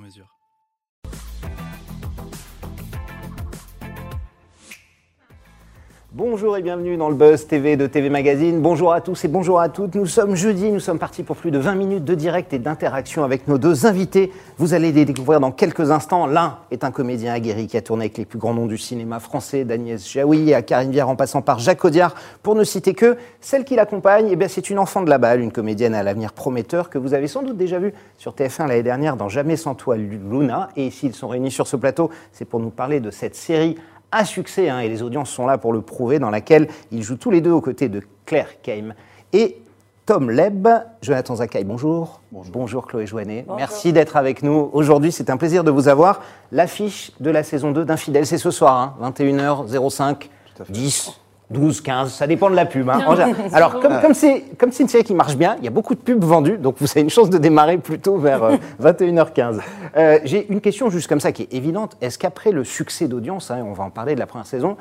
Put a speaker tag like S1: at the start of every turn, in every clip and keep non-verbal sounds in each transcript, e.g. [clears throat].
S1: mesure.
S2: Bonjour et bienvenue dans le Buzz TV de TV Magazine. Bonjour à tous et bonjour à toutes. Nous sommes jeudi, nous sommes partis pour plus de 20 minutes de direct et d'interaction avec nos deux invités. Vous allez les découvrir dans quelques instants. L'un est un comédien aguerri qui a tourné avec les plus grands noms du cinéma français, d'Agnès Jaoui à Karine Viard en passant par Jacques Audiard. Pour ne citer que, celle qui l'accompagne, eh c'est une enfant de la balle, une comédienne à l'avenir prometteur que vous avez sans doute déjà vue sur TF1 l'année dernière dans Jamais sans toi Luna. Et s'ils sont réunis sur ce plateau, c'est pour nous parler de cette série à succès, hein, et les audiences sont là pour le prouver, dans laquelle ils jouent tous les deux aux côtés de Claire Keim et Tom Leb. Jonathan Zakaï, bonjour. Bonjour. Chloé Joannet. Merci d'être avec nous aujourd'hui. C'est un plaisir de vous avoir. L'affiche de la saison 2 d'Infidèle, c'est ce soir, hein, 21h05, 10. 12, 15, ça dépend de la pub. hein. Alors, comme comme c'est comme c'est une série qui marche bien, il y a beaucoup de pubs vendues, donc vous avez une chance de démarrer plutôt vers euh, [laughs] 21h15. Euh, J'ai une question juste comme ça qui est évidente. Est-ce qu'après le succès d'audience, hein, on va en parler de la première saison,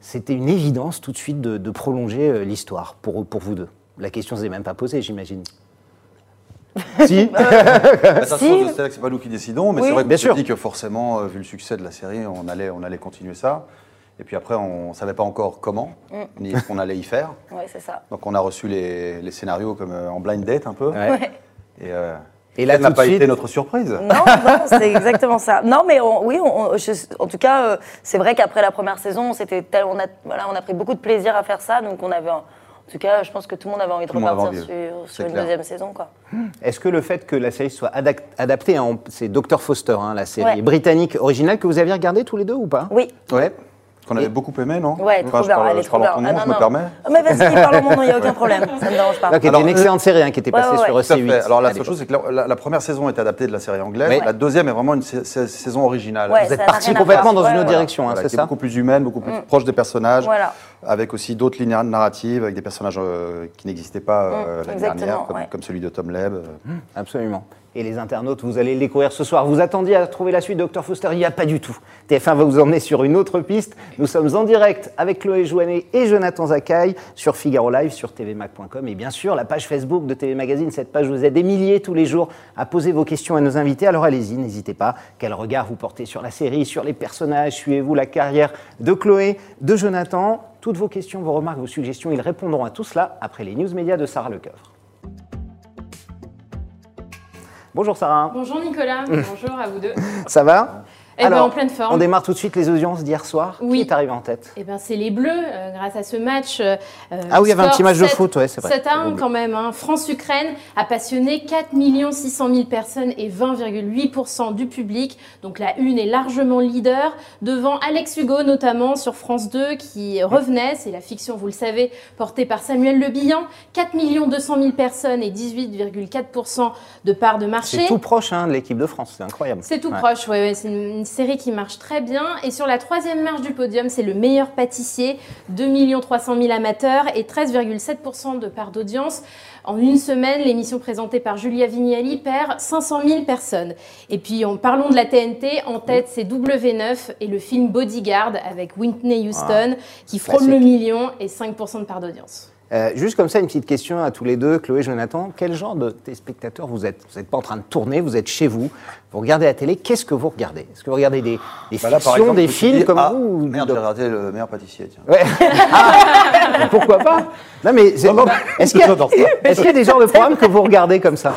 S2: c'était une évidence tout de suite de, de prolonger euh, l'histoire pour, pour vous deux? La question ne s'est même pas posée, j'imagine. [laughs] si
S3: Bah, ça se trouve, c'est vrai que c'est pas nous qui décidons, mais
S2: Oui,
S3: c'est vrai
S2: bien
S3: qu'on
S2: sûr.
S3: dit que forcément, euh, vu le succès de la série, on allait, on allait continuer ça. Et puis après, on savait pas encore comment,
S2: Mm.
S3: ni ce qu'on allait y faire. [laughs]
S4: Ouais, c'est ça.
S3: Donc on a reçu les, les scénarios comme euh, en blind date un peu.
S2: Ouais.
S3: Et, euh,
S2: Et là,
S3: ça n'a pas
S2: suite-
S3: été notre surprise.
S4: Non, non, c'est exactement ça. Non, mais on- oui, on- on- je- en tout cas, euh, c'est vrai qu'après la première saison, c'était tel- on a, voilà, on a pris beaucoup de plaisir à faire ça, donc on avait, un- en tout cas, je pense que tout le monde avait envie de
S3: Tout
S4: repartir
S3: envie,
S4: sur, une
S3: clair.
S4: deuxième saison, quoi.
S2: Est-ce que le fait que la série soit adaptée, hein, c'est Dr Foster, hein, la série
S4: Ouais.
S2: britannique originale, que vous aviez regardé tous les deux ou pas?
S4: Oui.
S2: Ouais.
S3: Qu'on avait
S2: Et-
S3: beaucoup aimé, non
S4: Ouais,
S3: Enfin,
S4: trop
S3: je
S4: bien.
S3: parle,
S4: elle est
S3: je
S4: trop
S3: parle
S4: bien.
S3: en ton nom,
S4: Ah, non,
S3: je me
S4: non.
S3: permets.
S4: Mais vas-y, [laughs] parle en mon nom, il n'y a aucun problème. Ça me dérange pas.
S2: Qui était
S3: Alors,
S2: une
S3: euh,
S2: excellente série hein, qui était passée
S4: ouais,
S2: sur
S4: ouais.
S3: Tout à
S2: C8.
S3: fait. Alors la seule chose, c'est que la, la- la première saison est adaptée de la série anglaise.
S2: Ouais.
S3: La deuxième est vraiment une sa- sa- saison originale.
S4: Ouais,
S2: Vous êtes parti complètement dans une autre direction, hein, c'est ça
S3: beaucoup plus humaine, beaucoup plus proche des personnages,
S4: Voilà.
S3: avec aussi d'autres lignes narratives, avec des personnages euh, qui n'existaient pas euh,
S4: Mm,
S3: l'année dernière, comme,
S4: ouais.
S3: comme celui de Tom Leb. euh.
S2: Absolument. Et les internautes, vous allez le découvrir ce soir. Vous attendiez à trouver la suite de Dr Foster, il n'y a pas du tout. TF1 va vous emmener sur une autre piste. Nous sommes en direct avec Chloé Joannet et Jonathan Zakaï sur Figaro Live, sur tvmac.com et bien sûr la page Facebook de TV Magazine. Cette page vous aide des milliers tous les jours à poser vos questions à nos invités. Alors allez-y, n'hésitez pas. Quel regard vous portez sur la série, sur les personnages? Suivez-vous la carrière de Chloé, de Jonathan? Toutes vos questions, vos remarques, vos suggestions, ils répondront à tout cela après les news médias de Sarah Lecoeuvre. Bonjour Sarah.
S5: Bonjour Nicolas, [laughs] bonjour à vous deux.
S2: Ça va?
S5: Eh ben, en pleine forme.
S2: On démarre tout de suite les audiences d'hier soir.
S5: Oui.
S2: Qui est arrivé en tête?
S5: Eh ben, c'est les Bleus, euh, grâce à ce match. euh,
S2: Ah oui, il y avait un petit match de
S5: 7
S2: foot, ouais, c'est vrai.
S5: 7 à 1 quand même. hein. France-Ukraine a passionné 4 600 000 personnes et 20,8% du public. Donc la une est largement leader, devant Alex Hugo notamment sur France 2 qui revenait. C'est la fiction, vous le savez, portée par Samuel Le Bihan. 4 200 000 personnes et 18,4% de part de marché.
S2: C'est tout proche hein, de l'équipe de France, c'est incroyable.
S5: C'est tout
S2: Ouais.
S5: proche, ouais, ouais, c'est une, une série qui marche très bien. Et sur la troisième marche du podium, c'est le meilleur pâtissier, 2 300 000 amateurs et 13,7% de part d'audience. En une semaine, l'émission présentée par Julia Vignali perd 500 000 personnes. Et puis, en parlons de la TNT, en tête, c'est W9 et le film Bodyguard avec Whitney Houston qui frôle
S2: classique.
S5: le million et 5% de part d'audience.
S2: Euh, juste comme ça, une petite question à tous les deux, Chloé, Jonathan. Quel genre de téléspectateurs vous êtes? Vous n'êtes pas en train de tourner, vous êtes chez vous, vous regardez la télé, qu'est-ce que vous regardez? Est-ce que vous regardez des, des
S3: Bah là,
S2: fictions,
S3: exemple,
S2: des films comme
S3: ah,
S2: vous ou
S3: Merde, j'ai raté le meilleur pâtissier. Tiens.
S2: Ouais. Ah, [laughs] pourquoi pas? Non mais est-ce qu'il y, a- y a des genres de programmes que vous regardez comme ça?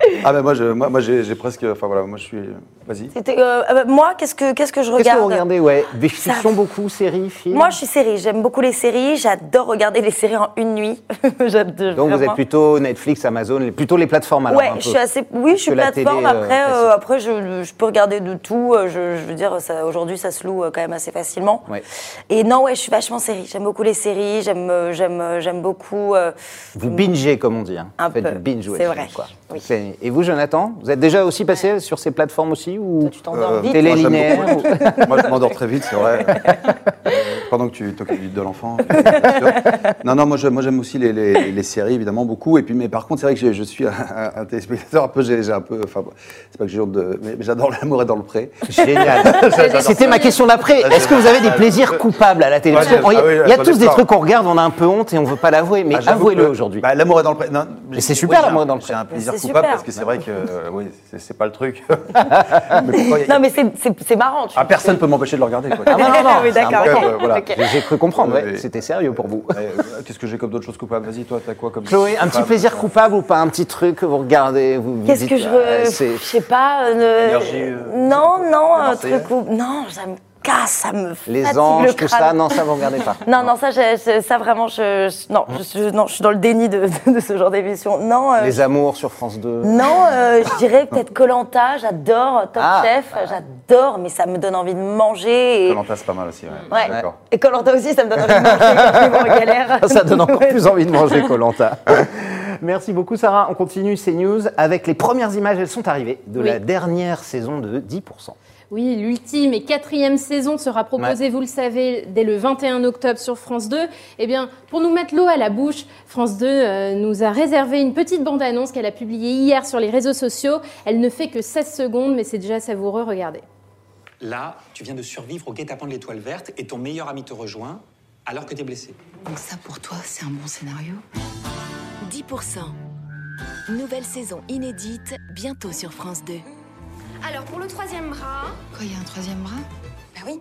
S2: [laughs]
S3: Ah ben moi, je, moi, moi j'ai j'ai presque, enfin voilà, moi je suis, vas-y.
S4: C'était, euh, euh, moi, qu'est-ce que, qu'est-ce que je
S2: Qu'est-ce que
S4: regarde
S2: vous regardez Ouais, des
S4: Ça-
S2: fictions beaucoup, séries, films.
S4: Moi, je suis série. J'aime beaucoup les séries. J'adore regarder les séries en une nuit. [laughs] J'adore.
S2: Donc vous êtes plutôt Netflix, Amazon, plutôt les plateformes alors.
S4: Ouais,
S2: un peu.
S4: je suis assez. Oui, je suis plateforme.
S2: télé, euh,
S4: après, euh, après, je, je peux regarder de tout. Je, je veux dire, ça- aujourd'hui, ça se loue quand même assez facilement.
S2: Ouais.
S4: Et non, ouais, je suis vachement série. J'aime beaucoup les séries. J'aime, j'aime, j'aime beaucoup. euh,
S2: Vous bingez, comme on dit. Hein.
S4: Un
S2: Vous faites
S4: peu,
S2: du binge
S4: c'est vrai,
S2: quoi.
S4: oui.
S2: Et Et vous, Jonathan, vous êtes déjà aussi passé sur ces plateformes aussi ou
S4: Toi, tu t'endors
S3: Euh,
S4: vite.
S2: télé
S3: Moi,
S2: linéaire ou-
S3: Moi, je m'endors très vite, c'est vrai. [laughs] Euh, pendant que tu t'occupes de l'enfant. Non, non, moi, je- moi, j'aime aussi les, les- les séries, évidemment, beaucoup. Et puis, mais par contre, c'est vrai que je suis un, un téléspectateur un peu, j'ai j'ai un peu, enfin, c'est pas que j'ai honte de, mais mais j'adore l'amour est dans le pré.
S2: Génial. [laughs] C'était ma question d'après. Est-ce que vous avez des plaisirs coupables à la télé Parce
S3: Ouais,
S2: qu'il y a-
S3: ah oui,
S2: Il y a
S3: ai
S2: tous des trucs qu'on regarde, on a un peu honte et on veut pas l'avouer, mais
S3: Ah,
S2: avouez-le
S3: que-
S2: aujourd'hui.
S3: Bah, l'amour est dans le pré. Non,
S2: Mais c'est super, l'amour est dans le pré.
S3: J'ai un plaisir
S4: c'est
S3: coupable
S4: super.
S3: parce que c'est vrai que, euh, oui, c'est- c'est pas le truc. [laughs] [laughs] Mais pourquoi il y a-
S4: Non, mais c'est- c'est c'est marrant. tu
S3: Ah, personne peut m'empêcher de le regarder.
S2: Ah non, non, non,
S3: euh.
S2: J'ai- cru comprendre, ouais, c'était sérieux pour vous.
S3: Euh, Qu'est-ce que j'ai comme d'autres choses coupables? Vas-y, toi, t'as quoi comme.
S2: Chloé, un petit
S3: coupable
S2: plaisir coupable ou pas? Un petit truc que vous regardez vous
S4: Qu'est-ce que je
S2: ah,
S4: veux
S2: c'est-
S4: Je sais pas. euh,
S3: Énergie, euh,
S4: non, non, un truc où. Non, ça me casse, ça me
S2: Les
S4: le
S2: anges, tout ça, non, ça vous regardez pas.
S4: Non, non, ça, je- je- ça vraiment, je, je- non, je, je- non, je suis dans le déni de, de ce genre d'émission. Non, euh,
S2: Les amours sur France 2.
S4: non, euh, je dirais peut-être Colanta. J'adore Top
S2: Ah.
S4: Chef, j'adore, mais ça me donne envie de manger. Et,
S3: Colanta, c'est pas mal aussi. Ouais,
S4: ouais.
S3: D'accord.
S4: Et Colanta aussi, ça me donne envie de manger en galère. [laughs]
S2: Ça donne encore plus envie de manger Colanta. Merci beaucoup Sarah. On continue ces news avec les premières images. Elles sont arrivées de
S5: Oui.
S2: la dernière saison de 10%.
S5: Oui, l'ultime et quatrième saison sera proposée, vous le savez, dès le 21 octobre sur France 2. Eh bien, pour nous mettre l'eau à la bouche, France 2 euh, nous a réservé une petite bande-annonce qu'elle a publiée hier sur les réseaux sociaux. Elle ne fait que 16 secondes, mais c'est déjà savoureux, regardez.
S6: Là, tu viens de survivre au guet-apens de l'étoile verte et ton meilleur ami te rejoint alors que t'es blessé.
S7: Donc ça pour toi, c'est un bon scénario?
S8: 10%. Nouvelle saison inédite, bientôt sur France 2.
S9: Alors pour le troisième bras,
S7: Quoi, il y a un troisième bras?
S9: Bah oui,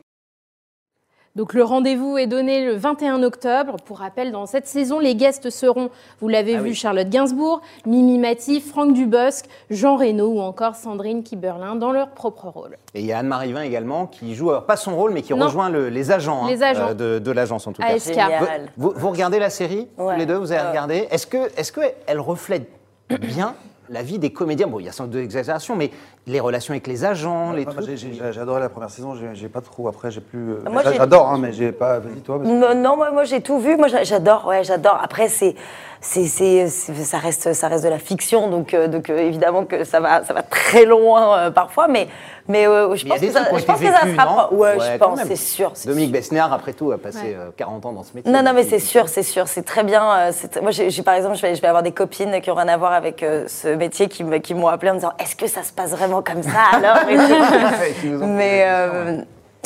S5: Donc le rendez-vous est donné le 21 octobre. Pour rappel, dans cette saison, les guests seront, vous l'avez
S2: Ah
S5: vu,
S2: oui.
S5: Charlotte Gainsbourg, Mimi Mati, Franck Dubosc, Jean Reno ou encore Sandrine Kiberlin dans leur propre rôle.
S2: Et il y a Anne-Marie Vin également qui joue, alors pas son rôle, mais qui
S5: Non.
S2: rejoint le- les agents, hein,
S5: Les agents.
S2: euh, de, de l'agence en tout cas.
S5: ASK.
S4: Génial.
S2: Vous, vous regardez la série tous les deux, vous avez
S4: Ouais.
S2: regardé. Est-ce que, est-ce que elle reflète bien la vie des comédiens? Bon, il y a sans doute de l'exagération, mais les relations avec les agents, les
S3: Moi,
S2: trucs.
S3: j'ai- J'ai j'ai adoré la première saison, j'ai pas trop. Après, j'ai plus. euh, J'adore, hein, mais j'ai pas. Vas-y, toi. parce
S4: Non, non, moi, moi j'ai tout vu. Moi, j'a- j'adore. Ouais, j'adore. Après, c'est, c'est, c'est, c'est- ça reste, ça reste de la fiction, donc, euh, donc euh, évidemment que ça va, ça va très loin euh, parfois, mais, mais euh, je
S2: Mais il y a
S4: pense
S2: des
S4: que ça,
S2: trucs qui ont
S4: je pense
S2: été
S4: que ça
S2: vécus,
S4: se rapproche.
S2: non
S4: Ouais,
S2: Ouais,
S4: je pense, c'est sûr.
S2: Dominique
S4: sûr.
S2: Besnéard, après tout, a passé
S5: Ouais.
S2: euh, 40 ans dans ce métier.
S4: Non, non, mais c'est sûr, c'est sûr, c'est très bien. euh, Moi, j'ai, par exemple, je vais, je vais avoir des copines qui ont rien à voir avec euh, ce métier qui, me- qui m'ont appelé en me disant Est-ce que ça se passe vraiment comme ça alors [laughs] Mais euh,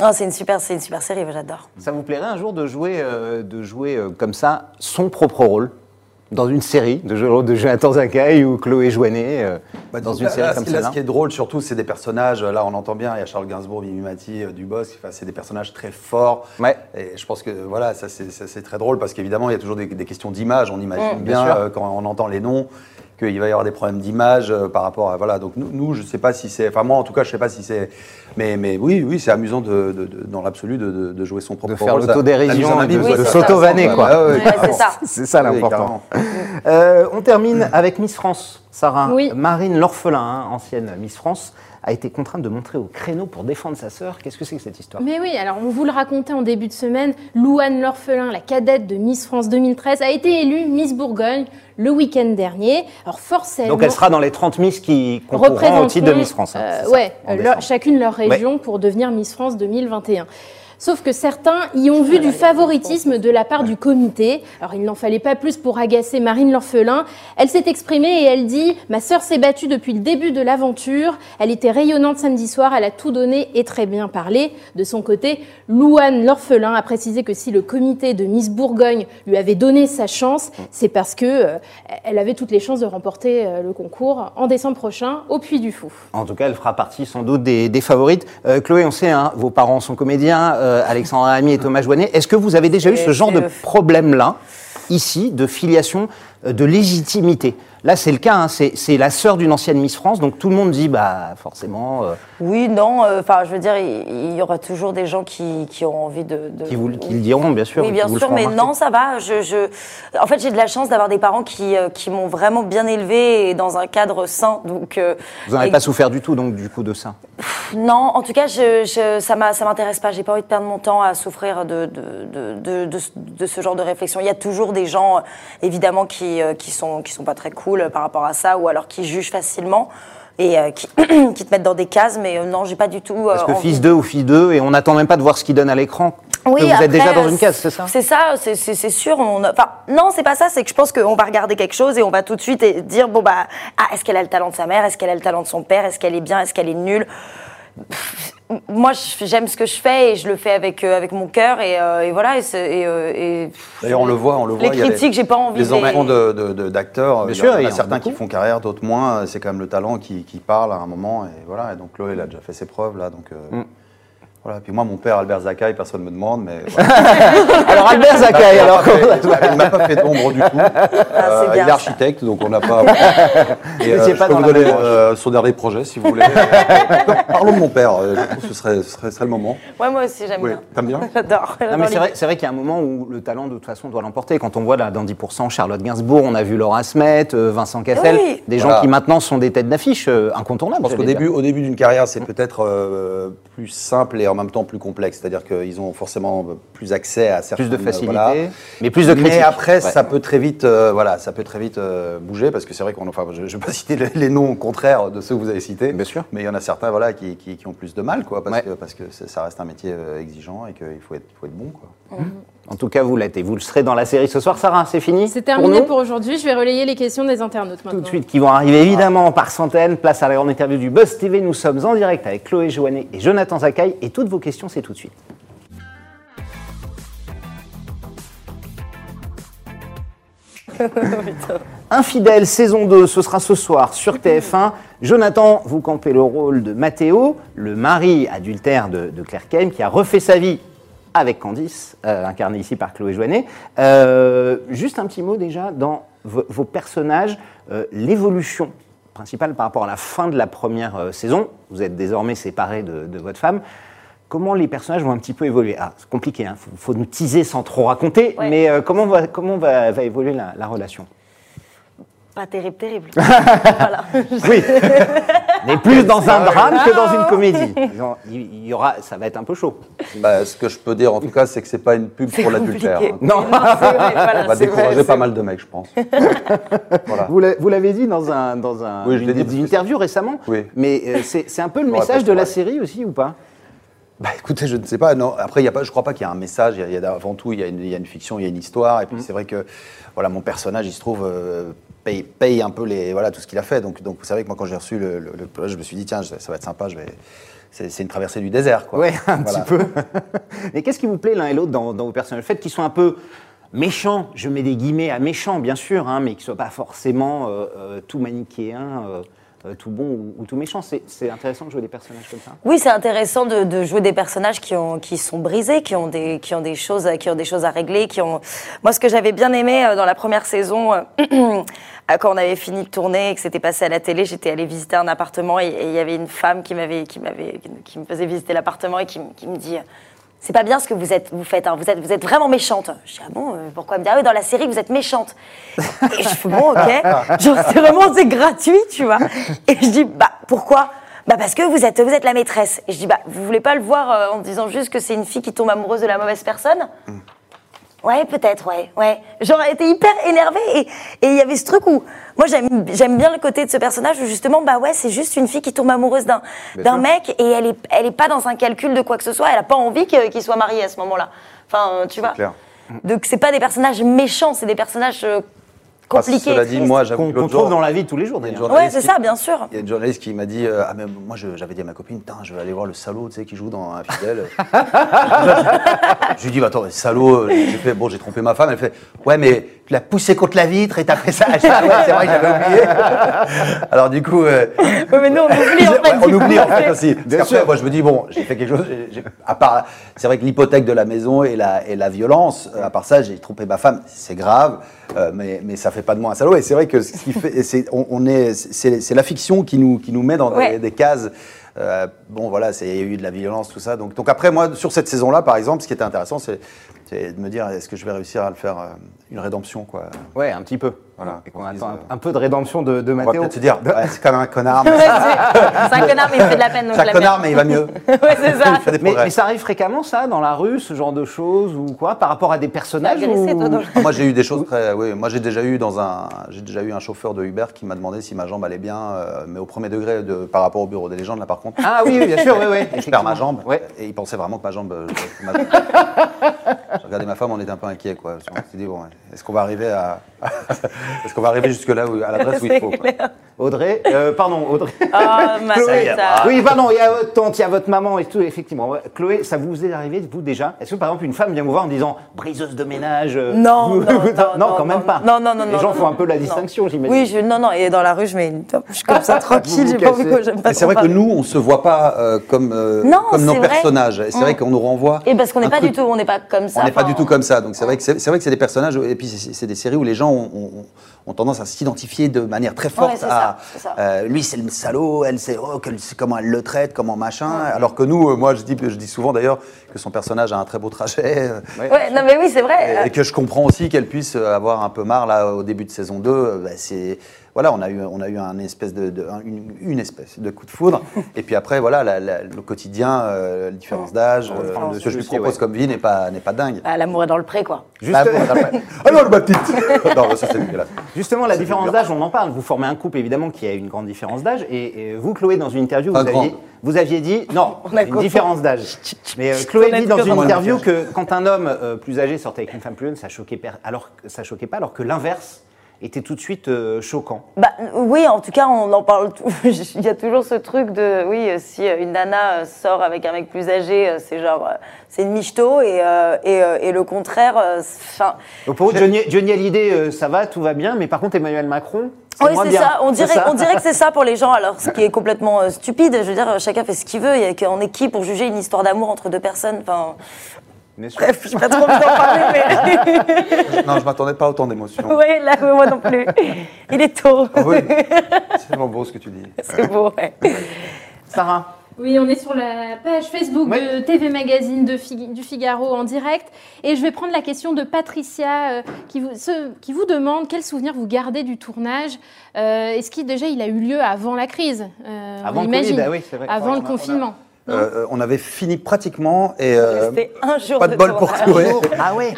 S4: non, c'est une super, c'est une super série. J'adore.
S2: Ça vous plairait un jour de jouer, euh, de jouer euh, comme ça son propre rôle dans une série, de jouer le rôle de Jonathan Zakaï ou Chloé Joannet euh,
S3: Bah,
S2: dans une série
S3: là,
S2: comme
S3: ce qui- là,
S2: ça
S3: ce qui est drôle, surtout, c'est des personnages. Là, on entend bien, il y a Charles Gainsbourg, Mimi Mati, euh, Dubosc. Enfin, c'est des personnages très forts.
S2: Ouais.
S3: Et je pense que voilà, ça c'est ça, très drôle parce qu'évidemment, il y a toujours des, des questions d'image. On imagine
S2: Mm, bien
S3: euh, quand on entend les noms qu'il va y avoir des problèmes d'image euh, par rapport à voilà. Donc nous, nous, je sais pas si c'est. Enfin moi, en tout cas, je sais pas si c'est. Mais, mais oui, oui, c'est amusant de, de- de- dans l'absolu de, de- de jouer son propre
S2: De faire
S3: rôle.
S2: L'autodérision de-
S4: Oui,
S2: de s'auto-vanner, quoi.
S3: Ouais, ouais,
S4: Ouais, c'est ça.
S2: C'est ça
S3: Oui,
S2: l'important. Euh, on termine avec Miss France, Sarah.
S5: Oui.
S2: Marine L'Orphelin, hein, ancienne Miss France, a été contrainte de montrer au créneau pour défendre sa sœur. Qu'est-ce que c'est que cette histoire?
S5: Mais oui, alors on vous le racontait en début de semaine, Louane L'Orphelin, la cadette de Miss France 2013, a été élue Miss Bourgogne le week-end dernier. Alors forcément...
S2: Donc elle sera dans les 30 Miss qui concourront au titre de Miss France. hein,
S5: euh, ouais, leur- chacune leur région pour devenir Miss France 2021. Sauf que certains y ont vu du favoritisme de la part du comité. Alors il n'en fallait pas plus pour agacer Marine L'Orphelin. Elle s'est exprimée et elle dit « Ma sœur s'est battue depuis le début de l'aventure. Elle était rayonnante samedi soir, elle a tout donné et très bien parlé. » De son côté, Louane L'Orphelin a précisé que si le comité de Miss Bourgogne lui avait donné sa chance, c'est parce que euh, elle avait toutes les chances de remporter euh, le concours en décembre prochain au Puy du Fou.
S2: En tout cas, elle fera partie sans doute des, favorites. Euh, Chloé, on sait, hein, vos parents sont comédiens, euh, Alexandre Ami et Thomas Joannet. Est-ce que vous avez déjà eu ce genre de problème-là, ici, de filiation, euh, de légitimité? Là, c'est le cas, hein, c'est la sœur d'une ancienne Miss France, donc tout le monde dit, bah forcément, euh,
S4: Oui, non. euh, Enfin, je veux dire, il, il y aura toujours des gens qui, qui ont envie de. de-
S2: qui, vous, le- qui le diront, bien sûr.
S4: Oui, bien sûr, mais
S2: remarquer.
S4: non, ça va. Je, je... En fait, j'ai de la chance d'avoir des parents qui, euh, qui m'ont vraiment bien élevée et dans un cadre sain. Donc, euh,
S2: Vous n'en avez
S4: et-
S2: pas souffert du tout, donc, du coup, de ça
S4: Non, en tout cas, je, je- ça ça m'intéresse pas. J'ai pas envie de perdre mon temps à souffrir de, de, de, de- de- de ce genre de réflexion. Il y a toujours des gens, évidemment, qui, qui, sont, qui sont pas très cool euh, par rapport à ça, ou alors qui jugent facilement et euh, qui, [clears throat] qui te mettent dans des cases. Mais euh, non, j'ai pas du tout. euh,
S2: Parce que
S4: envie.
S2: fils 2 ou fille 2, et on n'attend même pas de voir ce qu'il donne à l'écran.
S4: Oui,
S2: que vous
S4: après,
S2: êtes déjà dans une case, c'est ça?
S4: C'est ça, c'est- sûr. On a- Enfin, non, c'est pas ça. C'est que je pense qu'on va regarder quelque chose et on va tout de suite dire bon bah, ah, est-ce qu'elle a le talent de sa mère? Est-ce qu'elle a le talent de son père? Est-ce qu'elle est bien? Est-ce qu'elle est nulle? Pff, Moi, j'aime ce que je fais et je le fais avec euh, avec mon cœur et, euh, et voilà. Et, euh, et-
S3: D'ailleurs, on le voit, on le voit.
S4: Les critiques, j'ai pas envie
S3: Les
S4: de-
S3: d'acteurs,
S2: Bien
S3: il y
S2: sûr,
S3: en
S2: il y
S3: a
S2: en a
S3: certains qui font carrière, d'autres moins. C'est quand même le talent qui, qui parle à un moment. Et voilà. Et donc Chloé, elle a déjà fait ses preuves là. Donc euh,
S2: Mm.
S3: Voilà. Puis moi, mon père, Albert Zakaï, personne ne me demande, mais. [laughs] voilà.
S2: Alors Albert Zakaï, alors
S3: pas fait- il m'a pas fait d'ombre du tout. Euh,
S4: bien,
S3: il est
S4: ça.
S3: architecte, donc on n'a pas. Et, euh, je
S2: pas
S3: peux
S2: dans
S3: vous donner euh, son dernier projet, si vous voulez. [laughs] Parlons de mon père. euh, Je pense que ce serait, ce serait, ce serait le moment.
S4: Ouais, moi aussi, j'aime
S3: Oui.
S4: bien.
S3: T'aimes bien [laughs]
S4: J'adore.
S2: Non, mais c'est vrai, c'est vrai qu'il y a un moment où le talent, de toute façon, doit l'emporter. Quand on voit là, dans 10%, Charlotte Gainsbourg, on a vu Laura Smet, euh, Vincent Cassel,
S4: Oui.
S2: des gens
S3: Voilà.
S2: qui maintenant sont des têtes d'affiche euh, incontournables.
S3: Je pense qu'au début, au début d'une carrière, c'est peut-être euh, plus simple et en même temps plus complexe. C'est-à-dire qu'ils ont forcément plus accès à certaines
S2: Plus de facilité,
S3: voilà.
S2: mais plus de critiques.
S3: Mais après,
S2: Ouais.
S3: ça peut très vite, euh, voilà, ça peut très vite euh, bouger parce que c'est vrai qu'on, enfin, je ne vais pas [laughs] citer les, les noms contraires de ceux que vous avez cités.
S2: Bien sûr.
S3: Mais il y en a certains, voilà, qui, qui- qui ont plus de mal, quoi, parce
S2: Ouais.
S3: que parce que ça reste un métier euh, exigeant et qu'il faut être, faut être bon, quoi.
S2: En tout cas, vous l'êtes et vous le serez dans la série ce soir. Sarah, c'est fini
S5: C'est terminé pour aujourd'hui. Je vais relayer les questions des internautes maintenant.
S2: Tout de suite, qui vont arriver évidemment par centaines. Place à la grande interview du Buzz TV. Nous sommes en direct avec Chloé Joannet et Jonathan Zakaï. Et toutes vos questions, c'est tout de suite. [laughs] Infidèle, saison 2, ce sera ce soir sur TF1. Jonathan, vous campez le rôle de Mathéo, le mari adultère de, de Claire Kem, qui a refait sa vie avec Candice, euh, incarnée ici par Chloé Joannet. Euh, juste un petit mot déjà dans vo- vos personnages, euh, l'évolution principale par rapport à la fin de la première euh, saison. Vous êtes désormais séparés de, de votre femme. Comment les personnages vont un petit peu évoluer? Ah, c'est compliqué, il faut, faut nous teaser sans trop raconter,
S4: Ouais.
S2: mais comment, va, comment va, va évoluer la, la relation?
S4: Pas terrible, terrible. [laughs] voilà.
S2: Oui, [laughs] mais plus dans un drame que dans une comédie. [laughs] Il il y aura, ça va être un peu chaud.
S3: Bah, ce que je peux dire, en tout cas, c'est que c'est pas une pub pour l'adultère. hein.
S2: Non,
S4: c'est vrai, voilà,
S3: Ça va décourager
S4: vrai,
S3: pas mal de mecs, je pense. voilà.
S2: vous l'a- vous l'avez dit dans, un, dans un,
S3: Oui, je
S2: une,
S3: l'ai dit
S2: une interview récemment,
S3: Oui.
S2: mais euh, c'est c'est un peu le
S3: Ouais,
S2: message de la série aussi ou pas?
S3: Bah écoutez, je ne sais pas. Non, après, il y a pas, je crois pas qu'il y a un message. Il y a- il y a, avant tout, il y, a une, il y a une fiction, il y a une histoire. Et puis c'est vrai que voilà, mon personnage, il se trouve euh, paye, paye un peu les voilà tout ce qu'il a fait. Donc donc vous savez que moi, quand j'ai reçu le, le- je me suis dit tiens, ça va être sympa. Je vais. C'est une traversée du désert, quoi.
S2: Oui, un
S3: Voilà.
S2: petit peu. Mais qu'est-ce qui vous plaît l'un et l'autre dans, dans vos personnages? Le fait qu'ils soient un peu méchants, je mets des guillemets à méchants, bien sûr, hein, mais qu'ils ne soient pas forcément euh, euh, tout manichéens, euh, tout bon ou, ou tout méchant. C'est intéressant de jouer des personnages comme ça?
S4: Oui, c'est intéressant de, de jouer des personnages qui, ont, qui sont brisés, qui ont, des, qui, ont des choses, qui ont des choses à régler. Qui ont... Moi, ce que j'avais bien aimé euh, dans la première saison, euh, [clears throat] euh, quand on avait fini de tourner et que c'était passé à la télé, j'étais allée visiter un appartement et il y avait une femme qui, qui, qui me faisait visiter l'appartement et qui, qui me dit c'est pas bien ce que vous êtes, vous faites. hein. Vous êtes, vous êtes vraiment méchante. Je dis ah bon, euh, pourquoi me ah oui, dans la série vous êtes méchante. Et je fais bon ok. Genre c'est vraiment c'est gratuit, tu vois. Et je dis bah pourquoi? Bah parce que vous êtes, vous êtes la maîtresse. Et je dis bah vous voulez pas le voir euh, en disant juste que c'est une fille qui tombe amoureuse de la mauvaise personne? Ouais, peut-être, ouais, ouais. Genre, elle était hyper énervée et et il y avait ce truc où, moi, j'aime, j'aime bien le côté de ce personnage où justement, bah ouais, c'est juste une fille qui tombe amoureuse d'un, d'un mec et elle est, elle est pas dans un calcul de quoi que ce soit. Elle a pas envie qu'il soit marié à ce moment-là. Enfin, euh, tu vois.
S3: clair.
S4: Donc, c'est pas des personnages méchants, c'est des personnages compliqués.
S3: cela dit, moi,
S2: Qu'on
S3: l'autre
S2: trouve dans la vie de tous les jours,
S3: il y a une
S2: d'ailleurs.
S4: Ouais,
S3: journaliste
S4: c'est
S3: qui-
S4: ça, bien sûr.
S3: Il y a une journaliste qui m'a dit euh, Ah, mais moi, j'avais dit à ma copine, je vais aller voir le salaud, tu sais, qui joue dans Infidèle. [laughs] je lui dis, bah, attends, salaud, euh, j'ai fait, bon, j'ai trompé ma femme. Elle fait, ouais, mais tu l'as poussé contre la vitre et t'as fait ça. [laughs] Ah ouais, c'est vrai que j'avais oublié. [laughs] Alors, du coup. euh,
S4: Ouais, mais nous, on oublie, en fait.
S3: on oublie en fait aussi. Parce qu'après, moi je me dis bon, j'ai fait quelque chose. à part, c'est vrai que l'hypothèque de la maison et la et la violence. à part ça, j'ai trompé ma femme. C'est grave, euh, mais mais ça fait pas de moi un salaud. Et c'est vrai que ce qui fait, c'est on, on est, c'est c'est la fiction qui nous qui nous met dans des,
S4: Ouais.
S3: des cases. Euh, bon voilà, c'est il y a eu de la violence tout ça. Donc donc après moi sur cette saison là par exemple, ce qui était intéressant c'est C'est de me dire, est-ce que je vais réussir à le faire euh, une rédemption, quoi?
S2: Ouais, un petit peu.
S3: Voilà.
S2: Et qu'on attend un, un peu de rédemption de, de
S3: On va
S2: Mathéo.
S3: peut-être se dire, [laughs] ouais, c'est quand même un connard, [laughs] mais
S4: c'est c'est un connard, mais il me fait de la peine.
S3: c'est un connard, mais il va mieux. [laughs]
S4: ouais, c'est ça.
S3: Il fait des
S2: Mais, ça arrive fréquemment, ça, dans la rue, ce genre de choses ou quoi, par rapport à des personnages ou-
S4: toi, le-
S3: Moi, j'ai eu des choses très. Oui, moi, j'ai déjà eu dans un, j'ai déjà eu un chauffeur de Uber qui m'a demandé si ma jambe allait bien, euh, mais au premier degré de, par rapport au bureau des légendes là, par contre.
S2: Ah oui, oui, bien sûr, oui, oui.
S3: Je perds ma jambe.
S2: Ouais.
S3: Et il pensait vraiment que ma jambe. Euh, je- ma- J'ai regardé ma femme, on était un peu inquiets, quoi. On s'est dit bon, est-ce qu'on va arriver à, [laughs] est-ce qu'on va arriver jusque là où, à l'adresse où il faut. quoi.
S2: Audrey, euh, pardon, Audrey.
S4: Oh, ma [laughs]
S2: Chloé.
S4: tata.
S2: Oui, pardon, il y a votre tante, il y a votre maman et tout, effectivement. Chloé, ça vous est arrivé, vous déjà? Est-ce que par exemple une femme vient vous voir en disant briseuse de ménage euh,
S4: Non,
S2: vous-
S4: non, [laughs] non, non,
S2: quand même
S4: non,
S2: pas.
S4: non, non, non,
S2: Les
S4: non,
S2: gens
S4: non,
S2: font un peu la distinction, j'imagine.
S4: Oui, je, non, non, et dans la rue, je mets une top. Je suis comme ça, tranquille,
S2: Vous
S4: j'ai
S2: vous
S4: pas envie
S2: cassez.
S4: que j'aime pas
S3: Mais c'est vrai que nous, on se voit pas euh, comme, euh, nos personnages. C'est vrai
S4: Mm.
S3: qu'on nous renvoie.
S4: Et parce qu'on n'est pas du tout, on n'est pas comme ça.
S3: On n'est pas
S4: enfin,
S3: du tout comme ça. Donc c'est vrai que c'est vrai que c'est des personnages et puis c'est des séries où les gens ont, ont- ont tendance à s'identifier de manière très forte
S4: Ouais,
S3: à
S4: ça,
S3: euh, lui c'est le salaud, elle c'est oh, comment elle le traite, comment machin. Alors que nous, euh, moi je dis je dis souvent d'ailleurs que son personnage a un très beau trajet. euh,
S4: Ouais, non, mais oui, c'est vrai.
S3: et que je comprends aussi qu'elle puisse avoir un peu marre là au début de saison 2. euh, bah, c'est voilà, on a eu on a eu un espèce de, de- un- une, une espèce de coup de foudre. [laughs] et puis après voilà, la- la- le quotidien, euh, la différence d'âge,
S2: On
S3: euh, ce que je lui propose
S2: ouais.
S3: comme vie n'est pas n'est pas dingue.
S4: Ah, L'amour est dans le pré, quoi.
S2: Juste-
S3: Alors ma petite. non, [laughs] ça.
S2: Justement, la différence d'âge, on en parle. Vous formez un couple, évidemment, qui a une grande différence d'âge. Et, et vous, Chloé, dans une interview, vous aviez,
S3: grande.
S2: vous aviez dit, non, [laughs]
S4: On a
S2: une différence d'âge. Mais euh, Chloé dit dans une interview que quand un homme euh, plus âgé sortait avec une femme plus jeune, ça choquait, per- alors, ça choquait pas, alors que l'inverse était tout de suite euh, choquant.
S4: Bah, oui, en tout cas, on en parle. [laughs] Il y a toujours ce truc de, oui, euh, si euh, une nana euh, sort avec un mec plus âgé, euh, c'est genre, euh, c'est une michto, et, euh, et, euh, et le contraire, euh, enfin.
S2: Pour vous, Johnny, Johnny Hallyday, euh, ça va, tout va bien, mais par contre, Emmanuel Macron,
S4: Oui, c'est ça. On dirait,
S2: ça
S4: on dirait que c'est ça pour les gens, alors ce qui est [laughs] complètement euh, stupide. Je veux dire, chacun fait ce qu'il veut. Il y a qu'on est qui pour juger une histoire d'amour entre deux personnes? Enfin, Bref, j'ai pas trop envie d'en parler, mais. [laughs]
S3: Non, je m'attendais pas à autant d'émotions.
S4: oui, là, moi non plus. Il est tôt.
S3: Ah oui, c'est vraiment beau ce que tu dis. [laughs]
S4: C'est beau, ouais.
S2: Sarah,
S5: Oui, on est sur la page Facebook de TV Magazine de Fig- du Figaro en direct. Et je vais prendre la question de Patricia euh, qui, vous, ce- qui vous demande quel souvenir vous gardez du tournage. Euh, Est-ce qu'il déjà il a eu lieu avant la crise? Euh, on
S2: avant le
S5: imagine,
S2: Covid, ah oui, c'est vrai.
S5: Avant
S3: Ouais,
S5: le
S3: a-
S5: confinement. Non
S3: Euh, on avait fini pratiquement et euh,
S4: Restait un jour
S3: pas de bol pour. Chloé.
S2: Ah ouais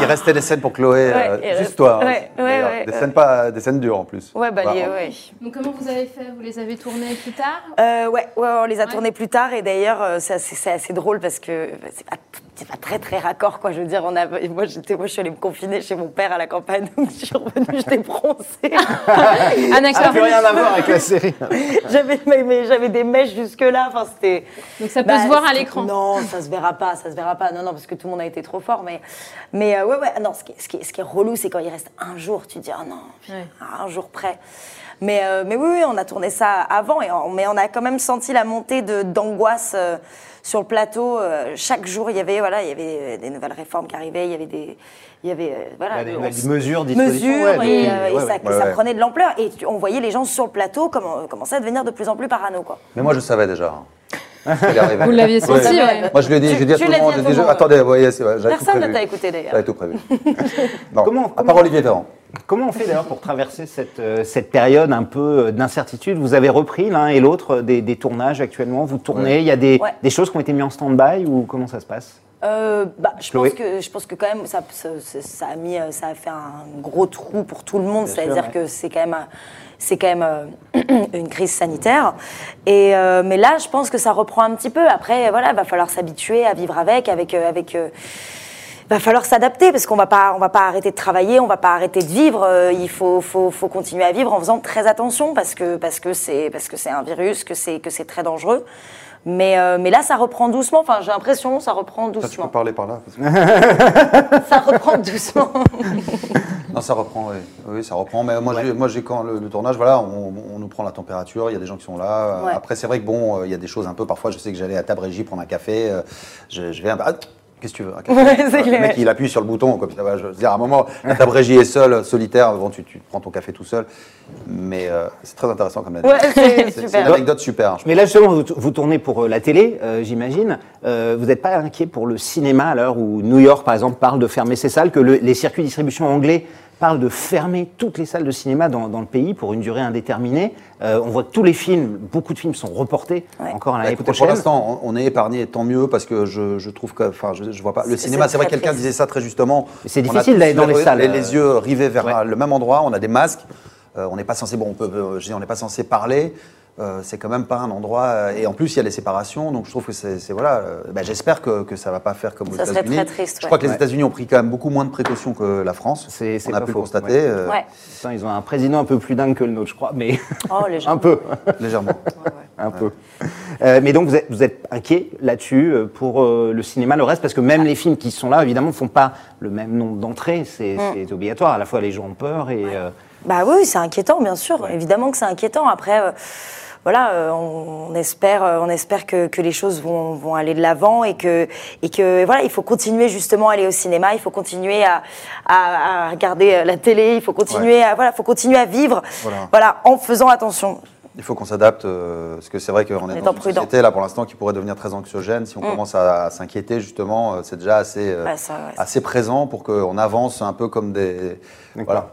S3: Il restait des scènes pour Chloé,
S4: Ouais,
S3: euh, juste toi. hein,
S4: ouais, ouais,
S3: d'ailleurs.
S4: ouais,
S3: des
S4: ouais.
S3: scènes pas, des scènes dures en plus.
S4: Ouais, bah,
S3: Bah,
S4: ouais.
S5: Donc comment vous avez fait? Vous les avez tournés plus tard?
S4: Euh, ouais, ouais, on les a
S5: Ouais.
S4: tournés plus tard et d'ailleurs euh, c'est assez, assez drôle parce que bah, c'est pas, c'est pas très très raccord quoi. Je veux dire, on a, moi j'étais, moi je suis allée me confiner chez mon père à la campagne donc je suis revenue, j'étais bronzée. [laughs]
S5: Un
S2: Ça n'a rien à voir avec la série. [laughs]
S4: j'avais, mais, mais j'avais des mèches jusque là. Enfin c'était.
S5: Donc ça peut
S4: Bah,
S5: se voir à l'écran.
S4: Non, ça se verra pas, ça se verra pas. Non, non, parce que tout le monde a été trop fort. Mais, mais euh, ouais, ouais. Non, ce qui, est- ce qui ce qui est relou, c'est quand il reste un jour, tu te dis, ah non,
S5: Ouais.
S4: un jour près. Mais, euh, mais oui, oui, on a tourné ça avant, et on- mais on a quand même senti la montée de, d'angoisse euh, sur le plateau. Euh, chaque jour, il y avait, voilà, il y avait euh, des nouvelles réformes qui arrivaient, il y avait des, il y avait, euh, voilà,
S2: des
S4: on
S2: mesures,
S4: mesures,
S2: ouais,
S4: et, euh, et
S2: ouais,
S4: ça,
S2: ouais.
S4: ça
S3: Ouais.
S4: prenait de l'ampleur. Et tu- on voyait les gens sur le plateau commencer à devenir de plus en plus parano, quoi.
S3: Mais moi je savais déjà.
S5: Vous l'aviez senti, ouais.
S3: Moi je lui ai dit,
S4: Tu-
S3: je lui ai dit à tout le monde, j'ai dit, je-
S4: monde.
S3: attendez, vous voyez, c'est- j'avais tout
S4: Personne ne t'a écouté d'ailleurs.
S3: J'avais tout prévu. [laughs] Non,
S2: Comment-
S3: à
S2: comment-
S3: part Olivier Véran.
S2: Comment on fait d'ailleurs pour traverser cette, euh, cette période un peu euh, d'incertitude? Vous avez repris l'un et l'autre des, des tournages actuellement? Vous tournez Il y a des,
S4: Ouais.
S2: des choses qui ont été mises en stand-by ou comment ça se passe?
S4: Euh, bah, je, pense que, je pense que quand même ça, ça, ça- ça a mis, euh, ça a fait un gros trou pour tout le monde. C'est-à-dire que c'est quand même, c'est quand même euh, [clears throat] une crise sanitaire. Et, euh, mais là, je pense que ça reprend un petit peu. Après, voilà, va falloir s'habituer à vivre avec, avec, avec. euh, va falloir s'adapter parce qu'on va pas, on va pas arrêter de travailler, on va pas arrêter de vivre. Il faut, faut, faut continuer à vivre en faisant très attention parce que, parce que c'est, parce que c'est un virus, que c'est, que c'est très dangereux. Mais, euh, mais là, ça reprend doucement. Enfin, j'ai l'impression, ça reprend
S3: Ça, tu peux
S4: doucement.
S3: parler par là. [laughs]
S4: Ça reprend doucement. [laughs]
S3: Non, ça reprend, oui. Oui, ça reprend. Mais moi, j'ai, moi, j'ai quand le, le tournage, voilà, on, on nous prend la température, il y a des gens qui sont là.
S4: Ouais.
S3: Après, c'est vrai que bon, euh, il y a des choses un peu. Parfois, je sais que j'allais à Tabrégis prendre un café. euh, je, je vais un peu. Ah, Qu'est-ce que tu veux
S4: Ouais, c'est
S3: Le mec, il appuie sur le bouton. Comme ça va. Je veux dire, à un moment, ta Brégie est seule, solitaire, bon, tu, tu prends ton café tout seul. Mais euh, c'est très intéressant comme
S4: Ouais, c'est
S3: une anecdote super. je
S2: Mais là, justement, vous, vous tournez pour euh, la télé, euh, j'imagine. Euh, vous n'êtes pas inquiet pour le cinéma à l'heure où New York, par exemple, parle de fermer ses salles, que le- les circuits de distribution anglais parlent de fermer toutes les salles de cinéma dans, dans le pays pour une durée indéterminée. Euh, on voit que tous les films, beaucoup de films sont reportés encore à
S3: Bah,
S2: l'année
S3: écoutez,
S2: prochaine.
S3: pour l'instant, on est épargné, tant mieux, parce que je, je trouve que, enfin, je, je vois pas. Le cinéma,
S2: c'est
S3: vrai, quelqu'un disait ça très justement.
S2: c'est difficile d'aller dans les
S3: les,
S2: salles,
S3: Les, les yeux rivés vers le même endroit. On a des masques. euh, on n'est pas censé, bon, on peut, euh, je dis, on n'est pas censé parler. Euh, c'est quand même pas un endroit. euh, et en plus, il y a les séparations. Donc, je trouve que c'est, voilà. euh, bah, j'espère que, que ça va pas faire comme aux
S4: Ça serait
S3: États-Unis.
S4: très triste,
S3: Je
S4: ouais.
S3: crois que les
S2: Ouais.
S3: États-unis ont pris quand même beaucoup moins de précautions que la France.
S2: c'est
S3: on a
S2: pas
S3: pu le constater.
S2: ouais.
S3: euh,
S4: Ouais.
S2: Putain, ils ont un président un peu plus dingue que le nôtre, je crois, mais
S4: Oh, gens. [laughs]
S2: un peu.
S3: Légèrement. [laughs]
S2: un peu. Euh, mais donc vous êtes, vous êtes inquiet là-dessus euh, pour euh, le cinéma, le reste, parce que même les films qui sont là, évidemment, ne font pas le même nombre d'entrées. C'est
S4: Mm.
S2: c'est obligatoire. À la fois, les gens ont peur et. euh,
S4: Bah oui, c'est inquiétant, bien sûr. Évidemment que c'est inquiétant. Après, euh, voilà, euh, on, on espère, euh, on espère que, que les choses vont, vont aller de l'avant et que, et que voilà, il faut continuer justement à aller au cinéma. Il faut continuer à, à, à regarder euh, la télé. Il faut continuer à, voilà, faut continuer à vivre.
S3: Voilà.
S4: Voilà, en faisant attention.
S3: Il faut qu'on s'adapte, euh, parce que c'est vrai qu'on est
S4: étant
S3: dans une
S4: prudent.
S3: société là pour l'instant qui pourrait devenir très anxiogène. Si on
S4: Mm.
S3: commence à, à s'inquiéter, justement, euh, c'est déjà assez, euh,
S4: Ouais, ça, ouais, ça.
S3: assez présent pour qu'on avance un peu comme des. Voilà.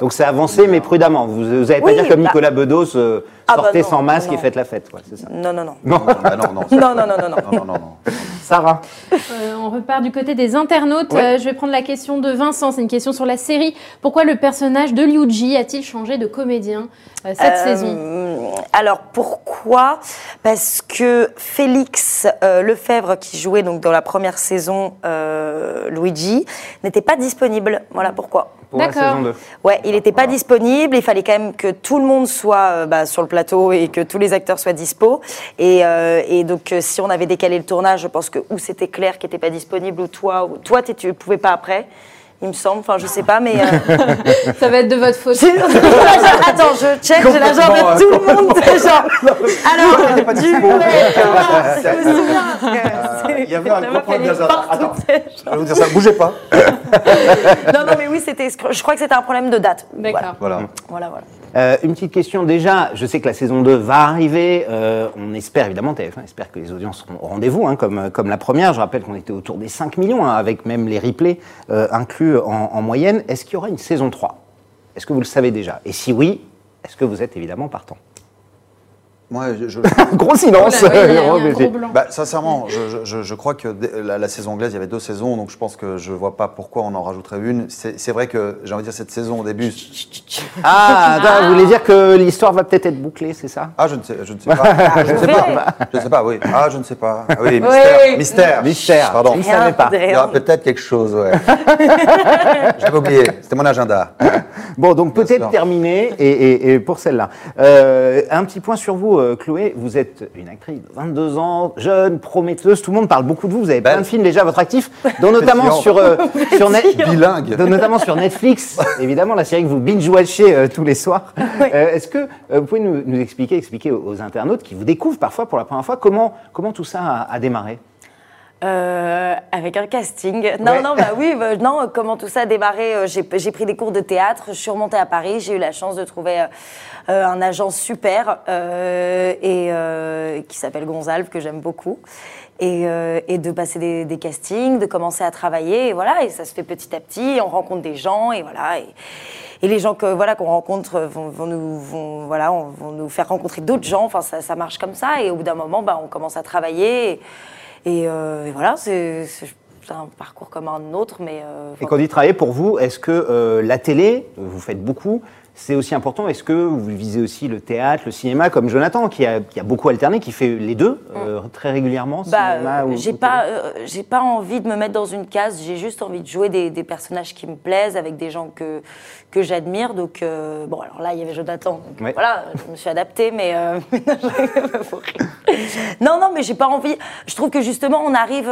S2: Donc c'est avancé, mais prudemment. Vous n'allez pas
S4: Oui,
S2: dire comme
S4: bah-
S2: Nicolas Bedos, euh,
S4: Ah bah
S2: sortez
S4: non,
S2: sans masque
S4: non.
S2: et faites la fête. quoi, c'est ça.
S4: Non, non, non.
S2: Non.
S3: Non, non,
S4: Non, non, non, non, non.
S3: non, non, non.
S2: Sarah.
S5: Euh, on repart du côté des internautes.
S2: Ouais.
S5: Euh, je vais prendre la question de Vincent. C'est une question sur la série. Pourquoi le personnage de Liu Ji a-t-il changé de comédien euh, cette
S4: Euh,
S5: saison?
S4: Alors pourquoi? Parce que Félix euh, Lefebvre, qui jouait donc dans la première saison euh, Luigi, n'était pas disponible. Voilà pourquoi.
S2: Pour la
S5: D'accord.
S2: saison 2.
S4: Ouais, il n'était pas disponible. Il fallait quand même que tout le monde soit euh, bah, sur le plateau et que tous les acteurs soient dispo. Et, euh, et donc, euh, si on avait décalé le tournage, je pense que ou c'était Claire qui n'était pas disponible, ou toi, ou toi, tu ne pouvais pas après. Il me semble, enfin je sais pas, mais euh, [laughs]
S5: Ça va être de votre faute. [laughs]
S4: attends, je check, j'ai la jambe de tout le monde, genre. Alors, du coup, [laughs] souviens. que
S3: Il y avait un gros problème
S4: partout,
S3: Attends. Je vais vous dire ça, bougez pas.
S4: Non, non, mais oui, c'était. Je crois que c'était un problème de date.
S5: D'accord.
S3: Voilà.
S4: Voilà, voilà.
S2: Euh, une petite question déjà, je sais que la saison 2 va arriver, euh, on espère évidemment, TF1 espère que les audiences seront au rendez-vous, hein, comme, comme la première, je rappelle qu'on était autour des 5 millions, hein, avec même les replays euh, en, en moyenne. Est-ce qu'il y aura une saison 3 Est-ce que vous le savez déjà? Et si oui, est-ce que vous êtes évidemment partant?
S3: Moi, je, je- [laughs]
S2: Gros silence
S5: oui, [laughs] gros.
S3: Bah, sincèrement, je, je- je- je crois que la, la saison anglaise, il y avait deux saisons, donc je pense que je vois pas pourquoi on en rajouterait une. C'est vrai que j'ai envie de dire cette saison au début.
S2: Ah, attends, vous voulez dire que l'histoire va peut-être être bouclée, c'est ça?
S3: Ah, je ne sais, je ne sais pas. [laughs] je ne sais pas. Je ne sais pas. Oui. Ah, je ne sais pas. Ah, oui, mystère.
S4: Oui.
S3: Mystère.
S2: Mystère.
S3: Pardon.
S2: Je savais pas.
S3: Il y aura peut-être quelque chose. Ouais. J'avais oublié. C'était mon agenda.
S2: Bon, donc peut-être terminé, et, et- et pour celle-là. Euh, un petit point sur vous, euh, Chloé. Vous êtes une actrice de 22 ans, jeune, prometteuse. Tout le monde parle beaucoup de vous. Vous avez
S3: Belle.
S2: plein de films déjà à votre actif, dont notamment sur, euh, [laughs] sur, Net-
S3: Bilingue.
S2: dont notamment sur Netflix. [laughs] Évidemment, la série que vous binge-watchez euh, tous les soirs. [laughs] Euh, Est-ce que euh, vous pouvez nous, nous expliquer, expliquer aux, aux internautes qui vous découvrent parfois pour la première fois, comment, comment tout ça a, a démarré?
S4: Euh, avec un casting. Non,
S2: Ouais.
S4: non, bah oui, bah, non, comment tout ça a démarré euh, J'ai j'ai pris des cours de théâtre, je suis remontée à Paris, j'ai eu la chance de trouver euh, euh, un agent super euh, et euh, qui s'appelle Gonzalve, que j'aime beaucoup. Et, euh, et de passer des, des castings, de commencer à travailler, et voilà, et ça se fait petit à petit, on rencontre des gens, et voilà. Et, et les gens que voilà qu'on rencontre vont, vont nous vont, voilà on- vont nous faire rencontrer d'autres gens. Enfin, ça, ça marche comme ça. Et au bout d'un moment, bah, on commence à travailler. Et, et, euh, et voilà, c'est un parcours comme un autre, mais euh,
S2: Et quand on dit travailler pour vous, est-ce que euh, la télé, vous faites beaucoup, c'est aussi important Est-ce que vous visez aussi le théâtre, le cinéma, comme Jonathan, qui a, qui a beaucoup alterné, qui fait les deux euh, très régulièrement
S4: Bah, euh, j'ai pas, euh, j'ai pas envie de me mettre dans une case. J'ai juste envie de jouer des, des personnages qui me plaisent avec des gens que que j'admire. Donc euh, bon, alors là, il y avait Jonathan. Donc
S2: Ouais.
S4: voilà, je me suis adaptée, mais [laughs] non, non, mais j'ai pas envie. Je trouve que justement, on arrive.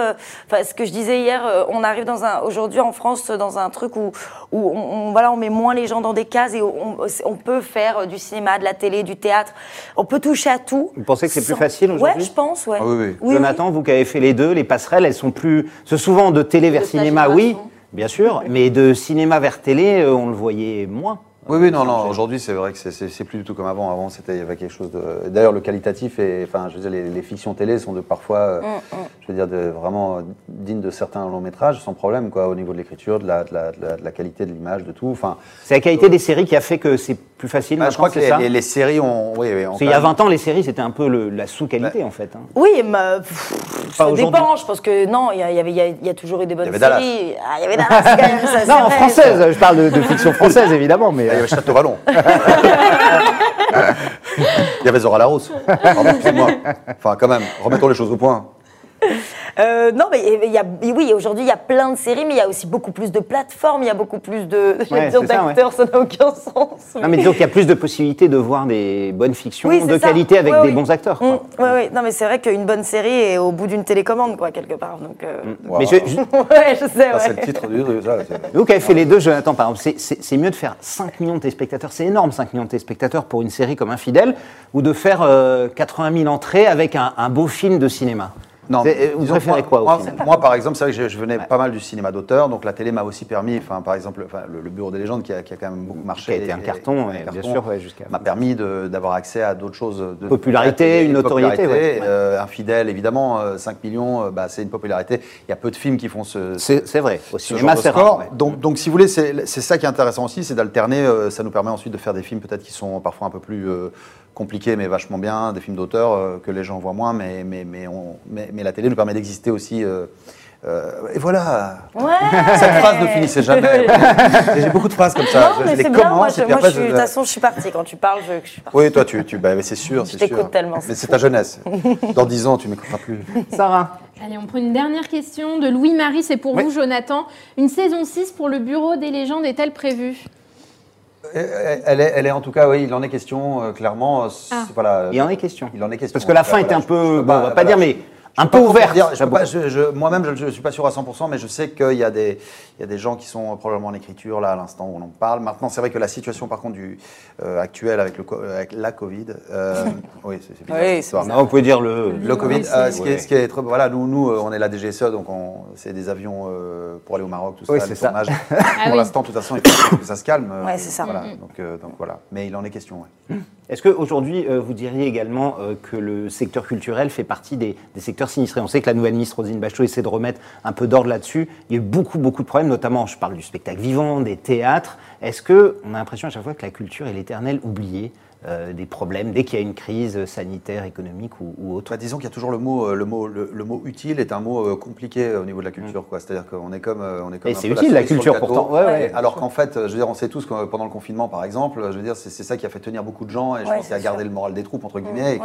S4: Enfin, ce que je disais hier, on arrive dans un aujourd'hui en France dans un truc où où on, on- voilà, on met moins les gens dans des cases et on on, on peut faire euh, du cinéma, de la télé, du théâtre. On peut toucher à tout.
S2: Vous pensez que c'est plus facile aujourd'hui
S4: Ouais, je pense, ouais.
S3: Ah oui, oui.
S4: Oui,
S2: Jonathan, vous qui avez fait les deux, les passerelles, elles sont plus. C'est souvent de télé vers
S4: De
S2: cinéma, oui, bien sûr, mais de cinéma vers télé, euh, on le voyait moins.
S3: Oui, oui, non, non. Aujourd'hui, c'est vrai que c'est- plus du tout comme avant. Avant, c'était il y avait quelque chose de. D'ailleurs, le qualitatif et, enfin, je veux dire, les, les fictions télé sont de parfois, euh, je veux dire, de, vraiment euh, dignes de certains longs métrages, sans problème, quoi, au niveau de l'écriture, de la, de, la, de la- de la qualité de l'image, de tout. Enfin,
S2: C'est la qualité des séries qui a fait que c'est plus facile
S3: bah, je crois que les,
S2: ça
S3: les- les séries ont, oui, oui,
S2: qu'il y a
S3: même-
S2: 20 ans, les séries, c'était un peu le- la sous-qualité, en fait. hein.
S4: Oui, mais euh, pff, ça dépend. Je pense que non, il y, il avait, il y a, il y a toujours eu des bonnes
S3: avait Dallas.
S4: séries. Ah, il y avait Dallas quand même. Ça, [laughs]
S2: Non, en
S4: vrai,
S2: française, je parle de, de fiction française, évidemment, mais...
S3: Il y
S2: euh,
S3: avait Château Vallon. [laughs] Il y avait Zora Larousse. Enfin, quand même, remettons les choses au point.
S4: Euh, non, mais il y a, oui, aujourd'hui, il y a plein de séries, mais il y a aussi beaucoup plus de plateformes, il y a beaucoup plus de [laughs]
S2: Ouais, ça,
S4: d'acteurs, ça n'a aucun sens.
S2: Non, mais disons qu'il y a plus de possibilités de voir des bonnes fictions
S4: Oui,
S2: de
S4: ça.
S2: qualité avec
S4: Ouais,
S2: des
S4: oui.
S2: bons acteurs.
S4: Mm, ouais, ouais. Non, mais c'est vrai qu'une bonne série est au bout d'une télécommande, quoi, quelque part. Donc, euh,
S2: Mais je- je- [laughs]
S4: ouais, je sais,
S3: Ça, c'est le titre du truc. ça, c'est-
S2: Vous qui avez fait les deux, Jonathan, par exemple, c'est- mieux de faire 5 millions de téléspectateurs, c'est énorme 5 millions de téléspectateurs pour une série comme Infidèle, ou de faire euh, 80 000 entrées avec un, un beau film de cinéma
S3: Non,
S2: euh, Vous préférez quoi
S3: moi, moi, par exemple, c'est vrai que je, je venais pas mal du cinéma d'auteur, donc la télé m'a aussi permis, enfin, par exemple, enfin, le, le Bureau des légendes qui a, qui a quand même beaucoup marché.
S2: Qui a été un
S3: et-
S2: carton,
S3: et-
S2: ouais,
S3: un
S2: bien
S3: carton,
S2: sûr, ouais, jusqu'à-
S3: M'a permis d'avoir accès à d'autres choses. De
S2: Popularité, une notoriété,
S3: popularité, euh, infidèle, évidemment, euh, 5 millions, euh, bah, c'est une popularité. Il y a peu de films qui font ce.
S2: C'est vrai, au
S3: ce
S2: cinéma c'est rare. ouais.
S3: Donc, donc, si vous voulez, c'est ça qui est intéressant aussi, c'est d'alterner. euh, ça nous permet ensuite de faire des films peut-être qui sont parfois un peu plus euh, compliqués, mais vachement bien, des films d'auteur euh, que les gens voient moins, mais, mais, mais, on- mais, mais la télé nous permet d'exister aussi. euh, euh, et voilà.
S4: Ouais.
S3: Cette phrase ne finissait jamais. [laughs] J'ai beaucoup de phrases comme ça.
S4: Non,
S3: je,
S4: mais
S3: les
S4: bien. Moi,
S3: commence
S4: je,
S3: et puis
S4: moi,
S3: après,
S4: je suis- de toute façon, je suis partie. Quand tu parles, je, je suis partie.
S3: Oui, toi, tu, tu bah, mais c'est sûr,
S4: Je
S3: c'est
S4: t'écoute tellement,
S3: Mais
S4: c'est
S3: ta jeunesse. [laughs] Dans 10 ans, tu m'écouteras plus.
S2: Sarah
S5: Allez, on prend une dernière question de Louis-Marie, c'est pour
S2: Oui.
S5: vous, Jonathan. Une saison 6 pour le Bureau des légendes est-elle prévue?
S3: Elle elle est, elle est en tout cas, oui, il en est question, euh, clairement. euh,
S5: Ah.
S3: Voilà,
S2: Il en est question.
S3: Il en est question.
S2: Parce que la fin était
S3: voilà,
S2: un peu, bon, on va pas
S3: voilà.
S2: dire, mais un peu ouverte.
S3: dire, je
S2: ça
S3: peux pas-
S2: beaucoup.
S3: je- je- Moi-même, je ne suis pas sûr à 100%, mais je sais qu'il y, a des- il y a des gens qui sont probablement en écriture, là, à l'instant où on en parle. Maintenant, c'est vrai que la situation, par contre, du, euh, actuelle avec, le, co- avec la Covid, euh, [laughs] oui, c'est c'est bizarre,
S4: Oui.
S2: Non, vous pouvez dire le.
S3: Le Covid, euh, ce, qui est, ce qui est très- voilà, nous, nous, on est la DGSE, donc on- c'est des avions euh, pour aller au Maroc, tout
S2: Oui,
S3: ça,
S2: c'est
S3: le
S2: ça.
S5: Ah
S3: pour
S5: oui.
S3: l'instant, de toute façon, il faut que ça se calme.
S4: Ouais, c'est ça.
S3: Voilà,
S5: Mm,
S3: donc, euh, donc voilà. Mais il en est question, ouais. [laughs]
S2: Est-ce qu'aujourd'hui, euh, vous diriez également euh, que le secteur culturel fait partie des, secteurs sinistrés? On sait que la nouvelle ministre Rosine Bachelot essaie de remettre un peu d'ordre là-dessus. Il y a beaucoup, beaucoup de problèmes, notamment, je parle du spectacle vivant, des théâtres. Est-ce qu'on a l'impression à chaque fois que la culture est l'éternel oublié? Euh, des problèmes dès qu'il y a une crise sanitaire, économique ou, ou autre
S3: Bah, disons qu'il y a toujours le mot, euh, le mot, le, le mot utile est un mot euh, compliqué au niveau de la culture, quoi. C'est-à-dire qu'on est comme, on est comme.
S2: Et c'est utile, la culture,
S3: gâteau.
S2: pourtant. Ouais, ouais.
S3: Alors qu'en fait, je veux dire, on sait tous que pendant le confinement, par exemple, je veux dire, c'est ça qui a fait tenir beaucoup de gens et je
S4: Ouais,
S3: pense qu'il a
S4: c'est
S3: gardé le moral des troupes entre guillemets.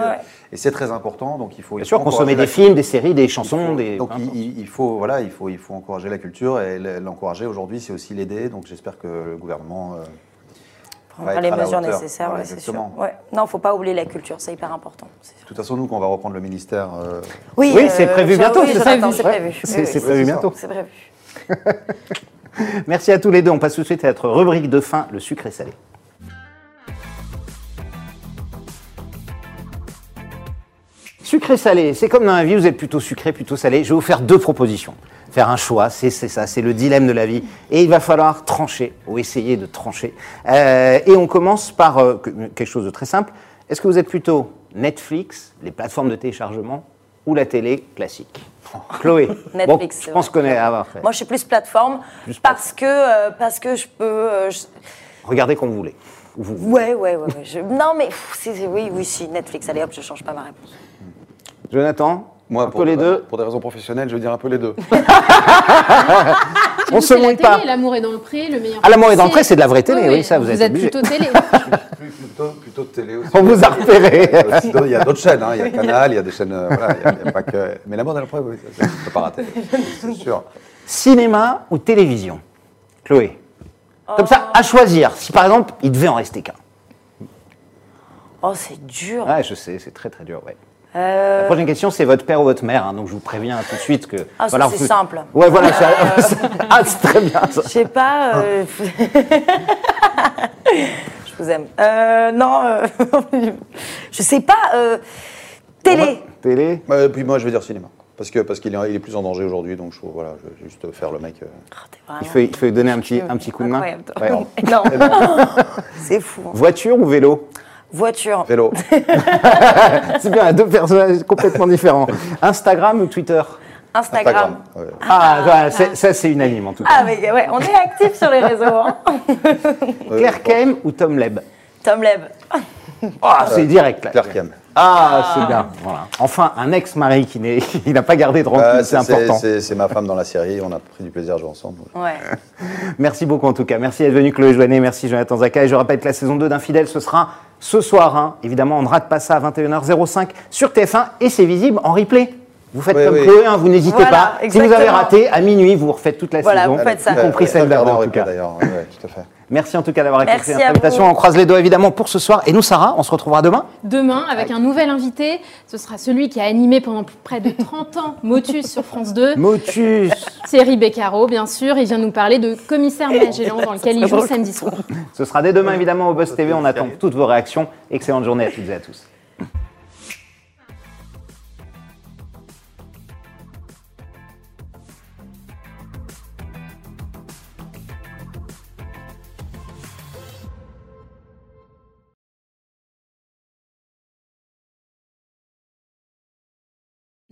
S3: et c'est très important, donc il faut.
S2: Bien
S3: il
S2: sûr, consommer des films, des séries, des chansons,
S3: faut-
S2: des.
S3: Donc il, faut voilà, il faut il faut encourager la culture et l'encourager aujourd'hui, c'est aussi l'aider. Donc j'espère que le gouvernement. euh,
S4: Prendra les mesures nécessaires,
S3: Voilà,
S4: ouais, c'est sûr.
S3: exactement.
S4: Ouais. Non, faut pas oublier la culture, c'est hyper important.
S3: De toute façon, nous, quand on va reprendre le ministère, euh,
S4: Oui,
S2: Oui, c'est
S4: euh,
S2: prévu
S4: ça-
S2: bientôt,
S4: oui,
S2: c'est
S4: prévu.
S2: c'est- bientôt.
S4: C'est prévu. [laughs]
S2: Merci à tous les deux. On passe tout de suite à notre rubrique de fin, le sucré salé. Sucré salé, c'est comme dans la vie, vous êtes plutôt sucré, plutôt salé. Je vais vous faire deux propositions. Faire un choix, c'est ça, c'est le dilemme de la vie. Et il va falloir trancher, ou essayer de trancher. Euh, et on commence par euh, que- quelque chose de très simple. Est-ce que vous êtes plutôt Netflix, les plateformes de téléchargement, ou la télé classique? [laughs] Chloé,
S4: Netflix,
S2: bon, je pense qu'on est à avoir fait.
S4: Moi, je suis plus plateforme
S2: Plus
S4: parce que euh, parce que je peux. je-
S2: Regardez comme vous voulez. Ou vous.
S4: Ouais, ouais, ouais. ouais. Je- Non, mais pff, oui, oui, si Netflix. Allez, hop, je change pas ma réponse.
S2: Jonathan
S3: moi,
S2: un
S3: pour,
S2: peu les deux.
S3: pour des raisons professionnelles, je veux dire un peu les deux. [laughs]
S2: On
S5: Vous,
S2: se mouille pas.
S5: L'amour est dans le pré, le meilleur.
S2: Ah, L'amour est dans le pré, c'est de la vraie télé, oui, ça, vous êtes obligé.
S5: plutôt télé. [laughs]
S3: plutôt, plutôt télé aussi.
S2: On vous a repéré.
S3: Euh, Il y a d'autres chaînes, hein. il y a Canal, il y a des chaînes. euh, voilà, il y a- il y a pas que. Mais la mode à la preuve, oui, ça, peut pas rater. C'est sûr.
S2: Cinéma ou télévision? Chloé Comme ça, à choisir. Si par exemple, il devait en rester qu'un.
S4: Oh, c'est dur.
S2: Ouais, je sais, c'est très très dur, ouais.
S4: Euh,
S2: La prochaine question, c'est votre père ou votre mère, hein, donc je vous préviens tout de suite que.
S4: Ah, c'est
S2: vous-
S4: simple.
S2: Ouais, voilà, [laughs] c'est- ah, c'est très bien ça.
S4: Je sais pas. euh, [laughs] je vous aime. Euh, non, euh, [laughs] je sais pas. euh, télé.
S2: Télé
S3: Euh, puis moi, je vais dire cinéma. Parce que parce qu'il est, il est plus en danger aujourd'hui, donc je, voilà, je vais juste faire le mec. euh.
S2: il faut, il faut lui donner un petit, un petit coup de main.
S4: Incroyable.
S2: Ouais, on-
S4: Non, c'est fou. hein.
S2: Voiture ou vélo?
S4: Voiture.
S3: Vélo. [laughs]
S2: C'est bien, deux personnages complètement différents. Instagram ou Twitter
S4: Instagram.
S2: Ah, c'est- ça c'est unanime en tout cas.
S4: Ah, mais ouais, on est actifs sur les [laughs] réseaux. Hein.
S2: Claire Kem ou Tom Leb
S4: Tom Leb.
S2: Ah, c'est direct là.
S3: Claire Kem.
S2: Ah, c'est bien. Voilà. Enfin, un ex-mari qui n'est- [laughs] il n'a pas gardé de rancune,
S3: Euh,
S2: c'est important.
S3: C'est c'est ma femme dans la série, on a pris du plaisir à jouer ensemble.
S4: Ouais.
S2: Merci beaucoup en tout cas. Merci d'être venu Chloé Joannet, merci Jonathan Zaka. Et je rappelle que la saison 2 d'Infidèle, ce sera ce soir. hein. Évidemment, on ne rate pas ça à 21h05 sur TF1 et c'est visible en replay. Vous faites
S3: Oui,
S2: comme
S3: oui.
S2: Chloé, hein, vous n'hésitez
S4: Voilà,
S2: pas. Si vous avez raté, à minuit, vous refaites toute la
S4: Voilà,
S2: saison,
S4: vous faites ça.
S2: y compris celle
S3: regardez
S2: d'avant
S3: en
S2: en tout
S3: replay,
S2: cas.
S3: d'ailleurs, ouais, ouais, tout à fait. [laughs]
S2: Merci en tout cas d'avoir accepté
S4: à
S2: l'invitation.
S4: vous.
S2: On croise les doigts évidemment pour ce soir. Et nous, Sarah, on se retrouvera demain.
S5: Demain, avec un nouvel invité, ce sera celui qui a animé pendant près de 30 ans Motus sur France 2.
S2: Motus
S5: Thierry Beccaro, bien sûr. Il vient nous parler de Commissaire Magellan, dans lequel il joue [laughs] samedi soir.
S2: Ce sera dès demain évidemment au Buzz TV. On attend toutes vos réactions. Excellente journée à toutes et à tous.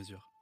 S1: mesure.